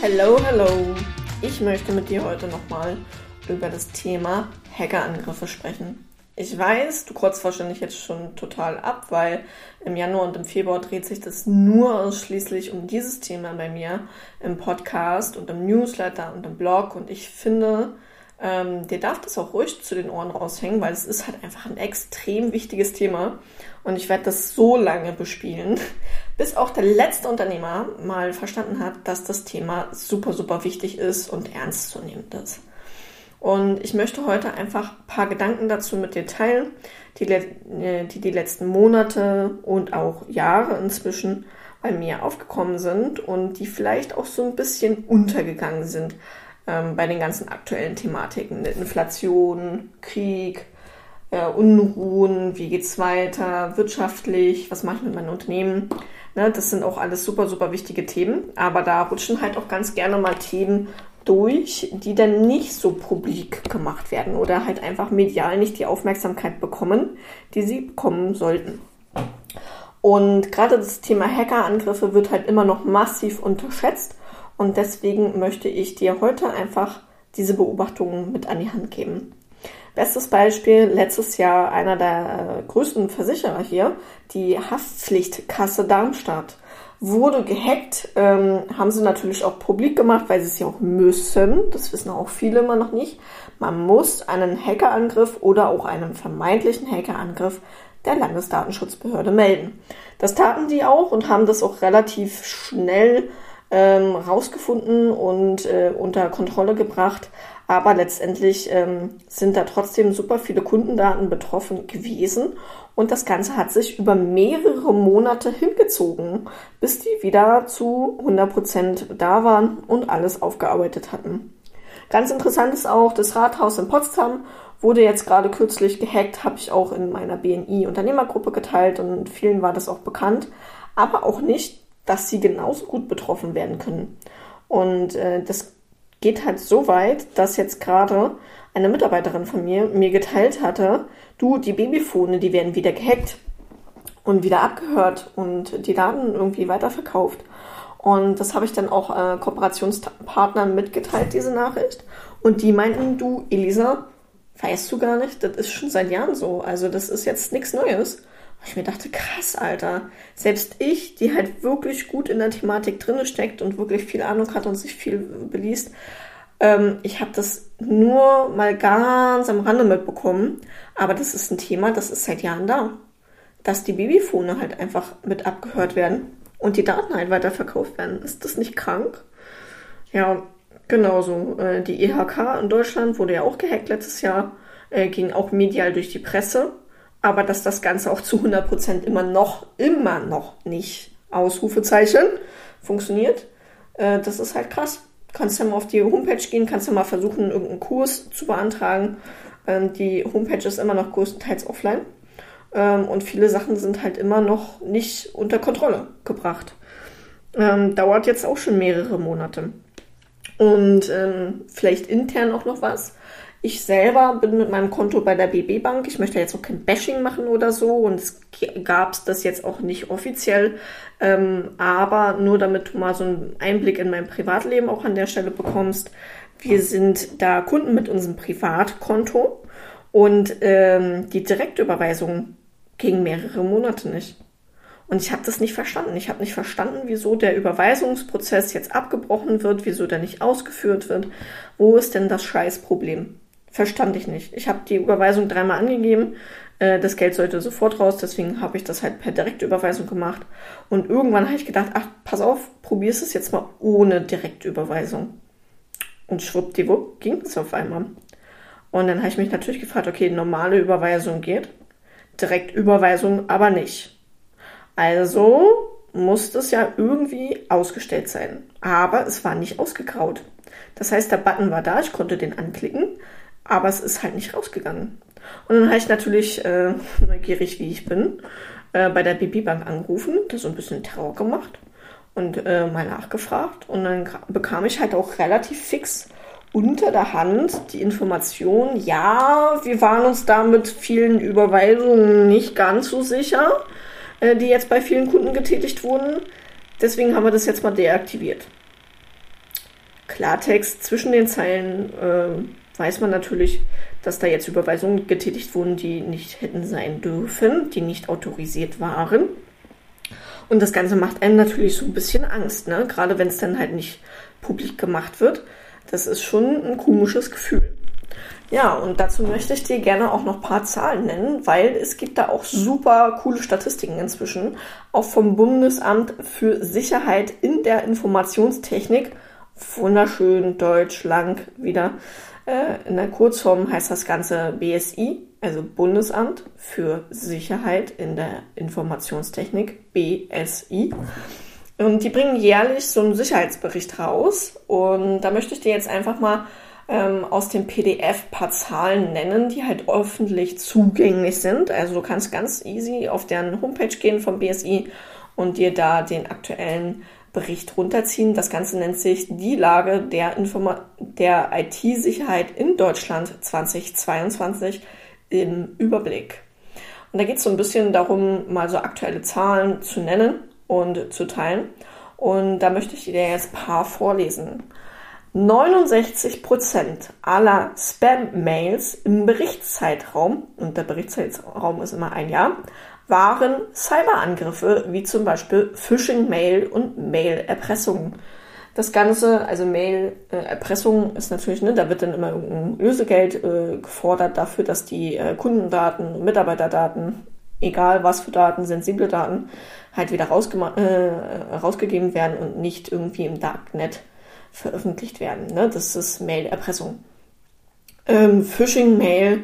Hello, hello. Ich möchte mit dir heute nochmal über das Thema Hackerangriffe sprechen. Ich weiß, du kotzt wahrscheinlich jetzt schon total ab, weil im Januar und im Februar dreht sich das nur ausschließlich um dieses Thema bei mir im Podcast und im Newsletter und im Blog. Und ich finde, ähm, dir darf das auch ruhig zu den Ohren raushängen, weil es ist halt einfach ein extrem wichtiges Thema. Und ich werde das so lange bespielen, bis auch der letzte Unternehmer mal verstanden hat, dass das Thema super, super wichtig ist und ernst zu nehmen ist. Und ich möchte heute einfach ein paar Gedanken dazu mit dir teilen, die äh, die, die letzten Monate und auch Jahre inzwischen bei mir aufgekommen sind und die vielleicht auch so ein bisschen untergegangen sind ähm, bei den ganzen aktuellen Thematiken. Inflation, Krieg, äh, Unruhen, wie geht's weiter, wirtschaftlich, was mache ich mit meinem Unternehmen. Ne, das sind auch alles super, super wichtige Themen. Aber da rutschen halt auch ganz gerne mal Themen durch, die dann nicht so publik gemacht werden oder halt einfach medial nicht die Aufmerksamkeit bekommen, die sie bekommen sollten. Und gerade das Thema Hackerangriffe wird halt immer noch massiv unterschätzt und deswegen möchte ich dir heute einfach diese Beobachtungen mit an die Hand geben. Bestes Beispiel, letztes Jahr einer der größten Versicherer hier, die Haftpflichtkasse Darmstadt wurde gehackt, ähm, haben sie natürlich auch publik gemacht, weil sie es ja auch müssen. Das wissen auch viele immer noch nicht. Man muss einen Hackerangriff oder auch einen vermeintlichen Hackerangriff der Landesdatenschutzbehörde melden. Das taten die auch und haben das auch relativ schnell ähm, rausgefunden und äh, unter Kontrolle gebracht. Aber letztendlich ähm, sind da trotzdem super viele Kundendaten betroffen gewesen. Und das Ganze hat sich über mehrere Monate hingezogen, bis die wieder zu 100 Prozent da waren und alles aufgearbeitet hatten. Ganz interessant ist auch, das Rathaus in Potsdam wurde jetzt gerade kürzlich gehackt, habe ich auch in meiner BNI Unternehmergruppe geteilt und vielen war das auch bekannt, aber auch nicht, dass sie genauso gut betroffen werden können. Und äh, das geht halt so weit, dass jetzt gerade eine Mitarbeiterin von mir mir geteilt hatte, du, die Babyfone, die werden wieder gehackt und wieder abgehört und die Daten irgendwie weiterverkauft. Und das habe ich dann auch äh, Kooperationspartnern mitgeteilt, diese Nachricht. Und die meinten, du, Elisa, weißt du gar nicht, das ist schon seit Jahren so. Also das ist jetzt nichts Neues. Und ich mir dachte, krass, Alter. Selbst ich, die halt wirklich gut in der Thematik drinne steckt und wirklich viel Ahnung hat und sich viel beliest, ähm, ich habe das nur mal ganz am Rande mitbekommen. Aber das ist ein Thema, das ist seit Jahren da. Dass die Babyfone halt einfach mit abgehört werden und die Daten halt weiterverkauft werden. Ist das nicht krank? Ja, genauso. Äh, die EHK in Deutschland wurde ja auch gehackt letztes Jahr, äh, ging auch medial durch die Presse aber dass das Ganze auch zu 100% immer noch, immer noch nicht, Ausrufezeichen, funktioniert, äh, das ist halt krass. Kannst ja mal auf die Homepage gehen, kannst ja mal versuchen, irgendeinen Kurs zu beantragen. Ähm, die Homepage ist immer noch größtenteils offline. Ähm, und viele Sachen sind halt immer noch nicht unter Kontrolle gebracht. Ähm, dauert jetzt auch schon mehrere Monate. Und ähm, vielleicht intern auch noch was. Ich selber bin mit meinem Konto bei der BB Bank. Ich möchte jetzt auch kein Bashing machen oder so und es gab das jetzt auch nicht offiziell. Ähm, aber nur damit du mal so einen Einblick in mein Privatleben auch an der Stelle bekommst. Wir sind da Kunden mit unserem Privatkonto und ähm, die Direktüberweisung ging mehrere Monate nicht. Und ich habe das nicht verstanden. Ich habe nicht verstanden, wieso der Überweisungsprozess jetzt abgebrochen wird, wieso der nicht ausgeführt wird. Wo ist denn das Scheißproblem? Verstand ich nicht. Ich habe die Überweisung dreimal angegeben. Äh, das Geld sollte sofort raus, deswegen habe ich das halt per Direktüberweisung gemacht. Und irgendwann habe ich gedacht, ach, pass auf, probierst es jetzt mal ohne Direktüberweisung. Und schwuppdiwupp ging es auf einmal. Und dann habe ich mich natürlich gefragt, okay, normale Überweisung geht, Direktüberweisung aber nicht. Also muss das ja irgendwie ausgestellt sein. Aber es war nicht ausgegraut. Das heißt, der Button war da, ich konnte den anklicken, aber es ist halt nicht rausgegangen. Und dann habe ich natürlich, äh, neugierig wie ich bin, äh, bei der BB Bank angerufen, da so ein bisschen Terror gemacht und äh, mal nachgefragt. Und dann bekam ich halt auch relativ fix unter der Hand die Information, ja, wir waren uns da mit vielen Überweisungen nicht ganz so sicher, äh, die jetzt bei vielen Kunden getätigt wurden. Deswegen haben wir das jetzt mal deaktiviert. Klartext zwischen den Zeilen äh, weiß man natürlich, dass da jetzt Überweisungen getätigt wurden, die nicht hätten sein dürfen, die nicht autorisiert waren. Und das Ganze macht einem natürlich so ein bisschen Angst, ne? Gerade wenn es dann halt nicht publik gemacht wird. Das ist schon ein komisches Gefühl. Ja, und dazu möchte ich dir gerne auch noch ein paar Zahlen nennen, weil es gibt da auch super coole Statistiken inzwischen, auch vom Bundesamt für Sicherheit in der Informationstechnik. Wunderschön, deutsch, lang wieder. Äh, in der Kurzform heißt das Ganze BSI, also Bundesamt für Sicherheit in der Informationstechnik, BSI. Und die bringen jährlich so einen Sicherheitsbericht raus. Und da möchte ich dir jetzt einfach mal ähm, aus dem PDF paar Zahlen nennen, die halt öffentlich zugänglich sind. Also du kannst ganz easy auf deren Homepage gehen vom BSI und dir da den aktuellen Bericht runterziehen. Das Ganze nennt sich die Lage der, der IT-Sicherheit in Deutschland 2022 im Überblick. Und da geht es so ein bisschen darum, mal so aktuelle Zahlen zu nennen und zu teilen. Und da möchte ich dir jetzt ein paar vorlesen. 69% aller Spam-Mails im Berichtszeitraum, und der Berichtszeitraum ist immer ein Jahr, waren Cyberangriffe wie zum Beispiel Phishing-Mail und Mail-Erpressung. Das Ganze, also Mail-Erpressung ist natürlich, ne, da wird dann immer irgendein Lösegeld äh, gefordert dafür, dass die äh, Kundendaten, Mitarbeiterdaten, egal was für Daten, sensible Daten, halt wieder äh, rausgegeben werden und nicht irgendwie im Darknet veröffentlicht werden. Ne? Das ist Mail-Erpressung. Ähm, Phishing-Mail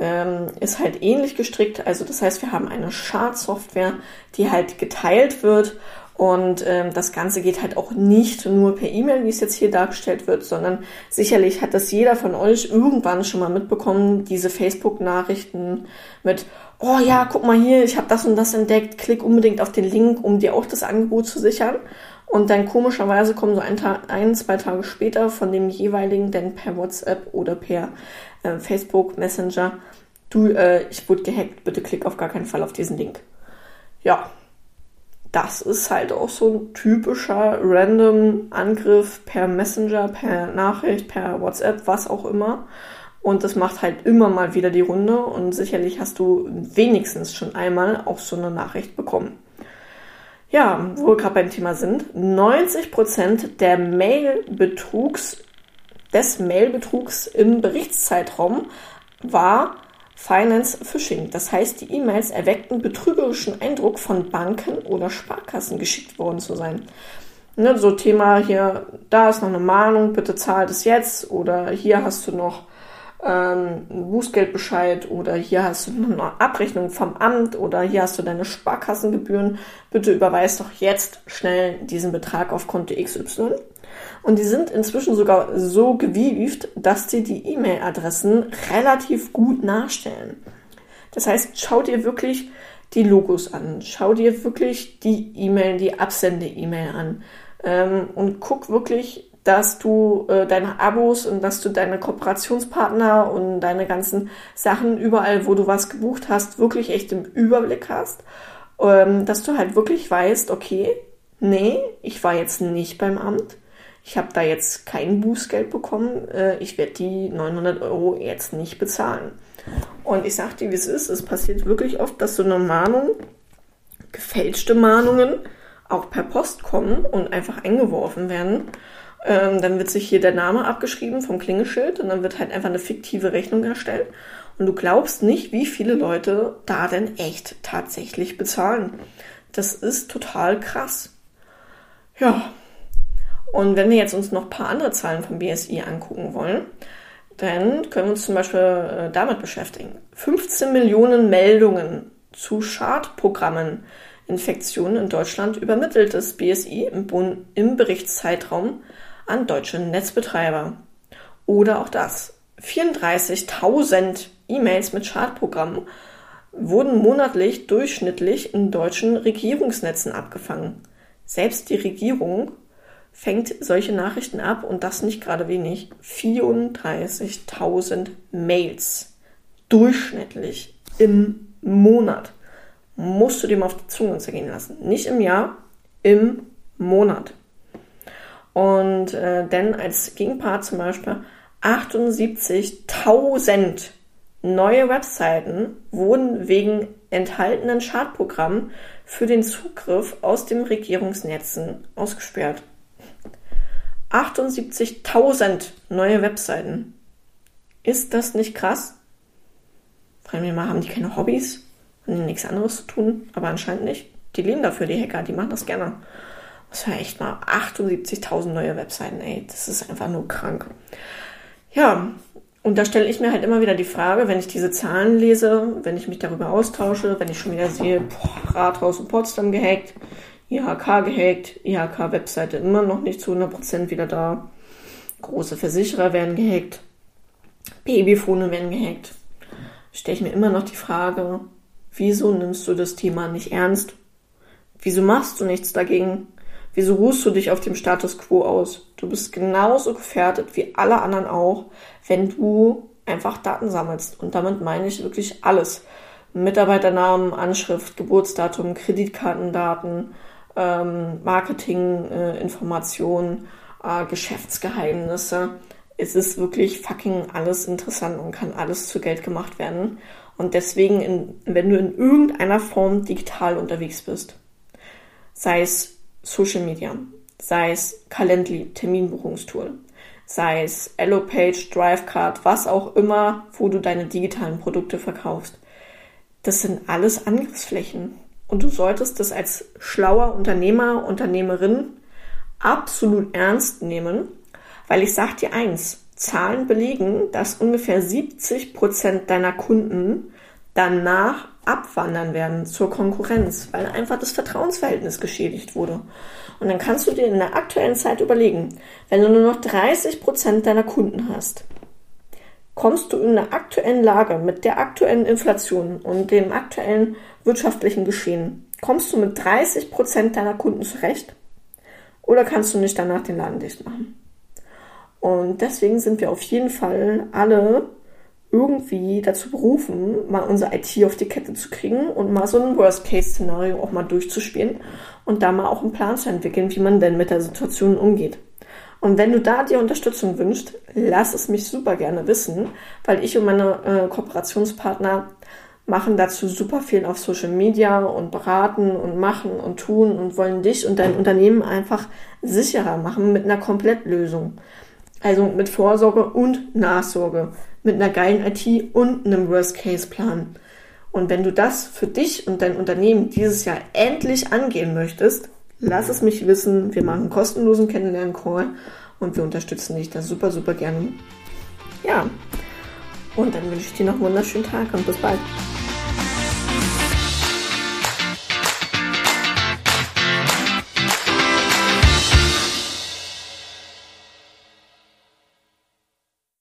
ähm, ist halt ähnlich gestrickt. Also das heißt, wir haben eine Schadsoftware, die halt geteilt wird und ähm, das Ganze geht halt auch nicht nur per E-Mail, wie es jetzt hier dargestellt wird, sondern sicherlich hat das jeder von euch irgendwann schon mal mitbekommen, diese Facebook-Nachrichten mit, oh ja, guck mal hier, ich habe das und das entdeckt, klick unbedingt auf den Link, um dir auch das Angebot zu sichern. Und dann komischerweise kommen so ein, Tag, ein zwei Tage später von dem jeweiligen dann per WhatsApp oder per äh, Facebook Messenger, du, äh, ich wurde gehackt, bitte klick auf gar keinen Fall auf diesen Link. Ja, das ist halt auch so ein typischer random Angriff per Messenger, per Nachricht, per WhatsApp, was auch immer. Und das macht halt immer mal wieder die Runde und sicherlich hast du wenigstens schon einmal auch so eine Nachricht bekommen. Ja, wo wir gerade beim Thema sind, 90% der Mailbetrugs, des Mailbetrugs im Berichtszeitraum war Finance Phishing. Das heißt, die E-Mails erweckten betrügerischen Eindruck von Banken oder Sparkassen geschickt worden zu sein. Ne, so Thema hier, da ist noch eine Mahnung, bitte zahlt es jetzt oder hier hast du noch ähm, Bußgeldbescheid oder hier hast du eine Abrechnung vom Amt oder hier hast du deine Sparkassengebühren. Bitte überweis doch jetzt schnell diesen Betrag auf Konto XY. Und die sind inzwischen sogar so gewieft, dass die die E-Mail-Adressen relativ gut nachstellen. Das heißt, schau dir wirklich die Logos an, schau dir wirklich die E-Mail, die Absende-E-Mail an ähm, und guck wirklich, dass du äh, deine Abos und dass du deine Kooperationspartner und deine ganzen Sachen überall, wo du was gebucht hast, wirklich echt im Überblick hast. Ähm, dass du halt wirklich weißt, okay, nee, ich war jetzt nicht beim Amt. Ich habe da jetzt kein Bußgeld bekommen. Äh, ich werde die 900 Euro jetzt nicht bezahlen. Und ich sag dir, wie es ist. Es passiert wirklich oft, dass so eine Mahnung, gefälschte Mahnungen, auch per Post kommen und einfach eingeworfen werden. Ähm, dann wird sich hier der Name abgeschrieben vom Klingelschild und dann wird halt einfach eine fiktive Rechnung erstellt. Und du glaubst nicht, wie viele Leute da denn echt tatsächlich bezahlen. Das ist total krass. Ja. Und wenn wir jetzt uns noch ein paar andere Zahlen vom BSI angucken wollen, dann können wir uns zum Beispiel äh, damit beschäftigen. 15 Millionen Meldungen zu Schadprogrammen Infektionen in Deutschland übermittelt das BSI im, im Berichtszeitraum an deutsche Netzbetreiber. Oder auch das. 34.000 E-Mails mit Schadprogrammen wurden monatlich durchschnittlich in deutschen Regierungsnetzen abgefangen. Selbst die Regierung fängt solche Nachrichten ab und das nicht gerade wenig. 34.000 Mails durchschnittlich im Monat. Musst du dir mal auf die Zunge zergehen lassen. Nicht im Jahr, im Monat. Und äh, denn als Gegenpart zum Beispiel 78.000 neue Webseiten wurden wegen enthaltenen Schadprogrammen für den Zugriff aus den Regierungsnetzen ausgesperrt. 78.000 neue Webseiten. Ist das nicht krass? Fragen wir mal, haben die keine Hobbys? Haben die nichts anderes zu tun? Aber anscheinend nicht. Die leben dafür, die Hacker, die machen das gerne. Das war echt mal 78.000 neue Webseiten, ey. Das ist einfach nur krank. Ja, und da stelle ich mir halt immer wieder die Frage, wenn ich diese Zahlen lese, wenn ich mich darüber austausche, wenn ich schon wieder sehe, boah, Rathaus in Potsdam gehackt, IHK gehackt, IHK-Webseite immer noch nicht zu 100% wieder da, große Versicherer werden gehackt, Babyfone werden gehackt, stelle ich mir immer noch die Frage, wieso nimmst du das Thema nicht ernst? Wieso machst du nichts dagegen? Wieso ruhst du dich auf dem Status quo aus? Du bist genauso gefährdet wie alle anderen auch, wenn du einfach Daten sammelst. Und damit meine ich wirklich alles. Mitarbeiternamen, Anschrift, Geburtsdatum, Kreditkartendaten, ähm, Marketinginformationen, äh, äh, Geschäftsgeheimnisse. Es ist wirklich fucking alles interessant und kann alles zu Geld gemacht werden. Und deswegen, in, wenn du in irgendeiner Form digital unterwegs bist, sei es Social Media, sei es Calendly, Terminbuchungstool, sei es Allopage, Drivecard, was auch immer, wo du deine digitalen Produkte verkaufst. Das sind alles Angriffsflächen. Und du solltest das als schlauer Unternehmer, Unternehmerin absolut ernst nehmen, weil ich sag dir eins, Zahlen belegen, dass ungefähr 70 Prozent deiner Kunden danach abwandern werden zur Konkurrenz, weil einfach das Vertrauensverhältnis geschädigt wurde. Und dann kannst du dir in der aktuellen Zeit überlegen, wenn du nur noch 30 Prozent deiner Kunden hast, kommst du in der aktuellen Lage mit der aktuellen Inflation und dem aktuellen wirtschaftlichen Geschehen, kommst du mit 30 Prozent deiner Kunden zurecht? Oder kannst du nicht danach den Laden dicht machen? Und deswegen sind wir auf jeden Fall alle irgendwie dazu berufen, mal unsere IT auf die Kette zu kriegen und mal so ein Worst-Case-Szenario auch mal durchzuspielen und da mal auch einen Plan zu entwickeln, wie man denn mit der Situation umgeht. Und wenn du da dir Unterstützung wünschst, lass es mich super gerne wissen, weil ich und meine äh, Kooperationspartner machen dazu super viel auf Social Media und beraten und machen und tun und wollen dich und dein Unternehmen einfach sicherer machen mit einer Komplettlösung. Also mit Vorsorge und Nachsorge mit einer geilen IT und einem Worst-Case-Plan. Und wenn du das für dich und dein Unternehmen dieses Jahr endlich angehen möchtest, lass es mich wissen. Wir machen einen kostenlosen Kennenlernen-Call und wir unterstützen dich da super, super gerne. Ja, und dann wünsche ich dir noch einen wunderschönen Tag und bis bald.